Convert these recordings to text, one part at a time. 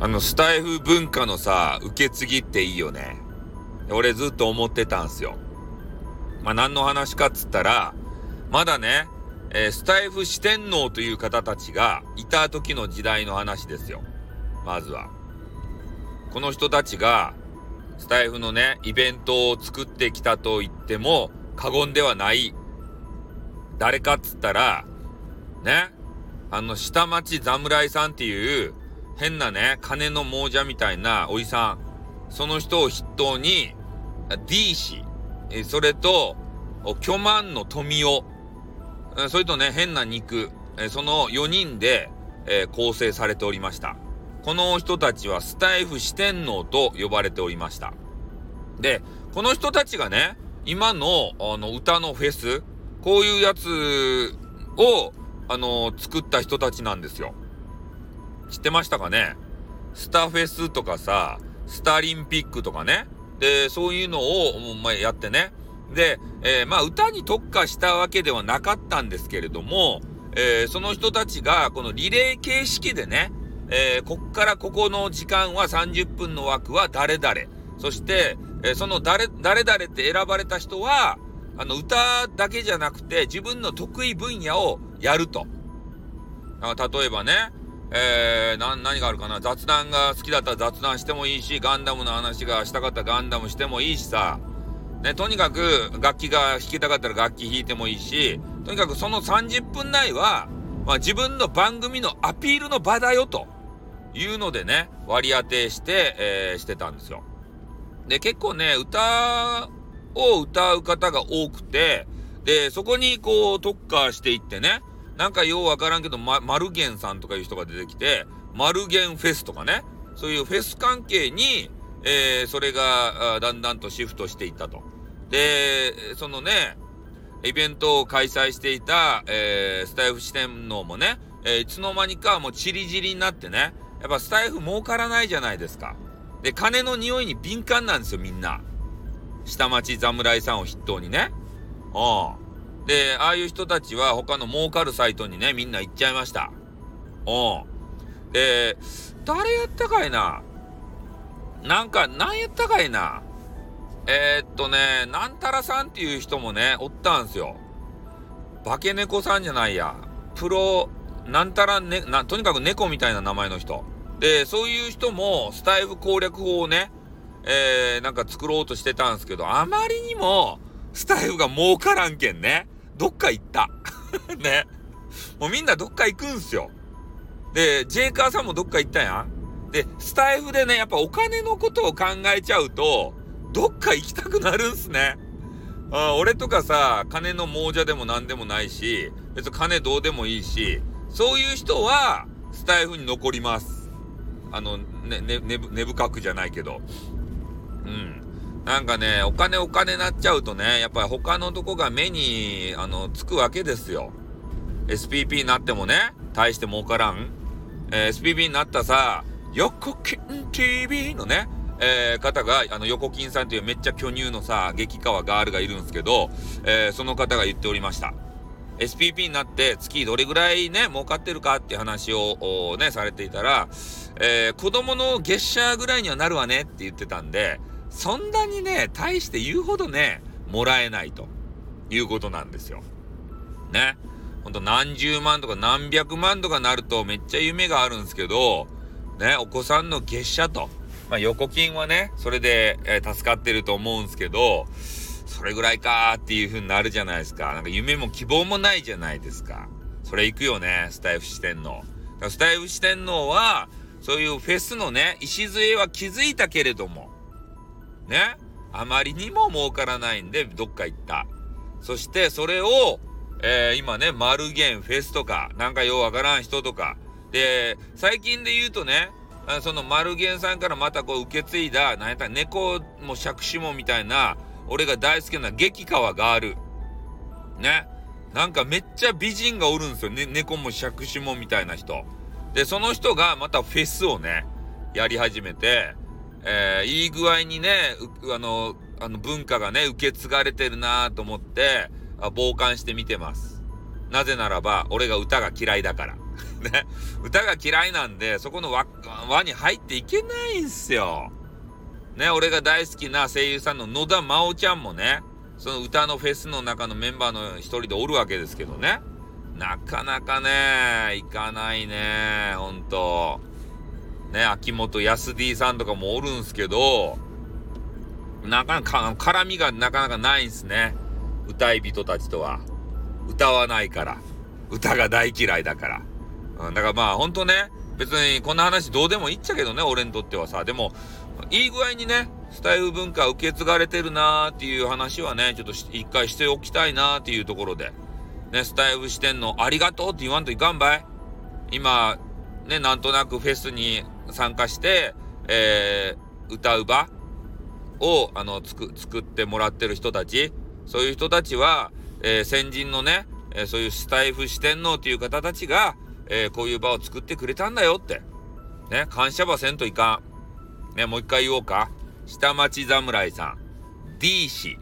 あの、スタイフ文化のさ、受け継ぎっていいよね。俺ずっと思ってたんすよ。まあ、何の話かっつったら、まだね、えー、スタイフ四天王という方たちがいた時の時代の話ですよ。まずは。この人たちが、スタイフのね、イベントを作ってきたと言っても過言ではない。誰かっつったら、ね、あの、下町侍さんっていう、変なね、金の亡者みたいなおじさん、その人を筆頭に、D 氏、それと、巨万の富夫、それとね、変な肉、えその4人で、え、構成されておりました。この人たちはスタイフ四天王と呼ばれておりました。で、この人たちがね、今の、あの、歌のフェス、こういうやつを、あの、作った人たちなんですよ。知ってましたかね？スタフェスとかさ、スタリンピックとかね。で、そういうのを、まあ、やってね。で、えー、まあ、歌に特化したわけではなかったんですけれども、えー、その人たちが、このリレー形式でね、えー、こっからここの時間は30分の枠は誰々。そして、えその誰、誰々って選ばれた人は、あの、歌だけじゃなくて、自分の得意分野をやると。例えばね、えー、何があるかな？雑談が好きだったら雑談してもいいし、ガンダムの話がしたかったらガンダムしてもいいしさ、ね、とにかく楽器が弾きたかったら楽器弾いてもいいし、とにかくその30分内は、まあ、自分の番組のアピールの場だよというのでね、割り当てして、えー、してたんですよ。で、結構ね、歌を歌う方が多くて、で、そこにこう特化していってね、なんかようわからんけど、ま、マルゲンさんとかいう人が出てきて、マルゲンフェスとかね、そういうフェス関係に、えー、それがだんだんとシフトしていったと。で、そのね、イベントを開催していた、えー、スタイフ四天王もね、えー、いつの間にかもうチリチリになってね、やっぱスタイフ儲からないじゃないですか。で、金の匂いに敏感なんですよ、みんな。下町侍さんを筆頭にね。うん。で、ああいう人たちは他の儲かるサイトにね、みんな行っちゃいました。うん。で、誰やったかいな？なんか、何やったかいな？えー、っとね、なんたらさんっていう人もね、おったんすよ。化け猫さんじゃないや。プロ、なんたらね、な、とにかく猫みたいな名前の人。で、そういう人も、スタイフ攻略法をね、えー、なんか作ろうとしてたんすけど、あまりにも、スタイフが儲からんけんね。どっか行った。ね。もうみんなどっか行くんすよ。で、ジェイカーさんもどっか行ったやん。で、スタイフでね、やっぱお金のことを考えちゃうと、どっか行きたくなるんすね。あ俺とかさ、金の亡者でも何でもないし、別に金どうでもいいし、そういう人は、スタイフに残ります。あの、ね、ね、ね、根深くじゃないけど。うん。なんかね、お金お金なっちゃうとね、やっぱり他のとこが目に、あの、つくわけですよ。SPP になってもね、大して儲からん。えー、SPP になったさ、横金 TV のね、えー、方が、あの、横金さんというめっちゃ巨乳のさ、激川ガールがいるんですけど、えー、その方が言っておりました。SPP になって月どれぐらいね、儲かってるかって話をね、されていたら、えー、子供の月謝ぐらいにはなるわねって言ってたんで、そんなにね、大して言うほどね、もらえないということなんですよ。ね。ほんと何十万とか何百万とかなるとめっちゃ夢があるんですけど、ね、お子さんの月謝と、まあ横金はね、それで、えー、助かってると思うんですけど、それぐらいかーっていう風になるじゃないですか。なんか夢も希望もないじゃないですか。それ行くよね、スタイフ四天王。スタイフ四天王は、そういうフェスのね、礎は気づいたけれども、ね。あまりにも儲からないんで、どっか行った。そしてそれを、えー、今ね、マルゲンフェスとか、なんかようわからん人とか。で、最近で言うとね、そのマルゲンさんからまたこう受け継いだ、なんやったら猫も杓子もみたいな、俺が大好きな激川ガール。ね。なんかめっちゃ美人がおるんですよね。猫も杓子もみたいな人。で、その人がまたフェスをね、やり始めて、えー、いい具合にね、あの、あの文化がね、受け継がれてるなと思って、傍観して見てます。なぜならば、俺が歌が嫌いだから。ね。歌が嫌いなんで、そこの輪輪に入っていけないんすよ。ね、俺が大好きな声優さんの野田真央ちゃんもね、その歌のフェスの中のメンバーの一人でおるわけですけどね。なかなかね、行かないね、ほんと。ね、秋元康 D さんとかもおるんすけど、なかなか、絡みがなかなかないんすね。歌い人たちとは。歌わないから。歌が大嫌いだから。うん、だからまあほんとね、別にこんな話どうでもいいっちゃけどね、俺にとってはさ。でも、いい具合にね、スタイル文化受け継がれてるなーっていう話はね、ちょっと一回しておきたいなーっていうところで。ね、スタイルしてんのありがとうって言わんといかんばい。今、ね、なんとなくフェスに参加して、えー、歌う場を、あの、つく、作ってもらってる人たち、そういう人たちは、えー、先人のね、えー、そういうスタイフ四天王っていう方たちが、えー、こういう場を作ってくれたんだよって。ね、感謝ばせんといかん。ね、もう一回言おうか。下町侍さん、D 氏、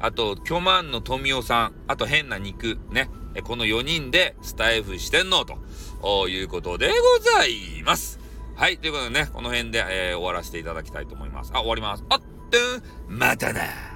あと、巨万の富夫さん、あと変な肉、ね。この4人でスタイフ四天王ということでございます。はい。ということでね、この辺で、えー、終わらせていただきたいと思います。あ、終わります。あっと、またな。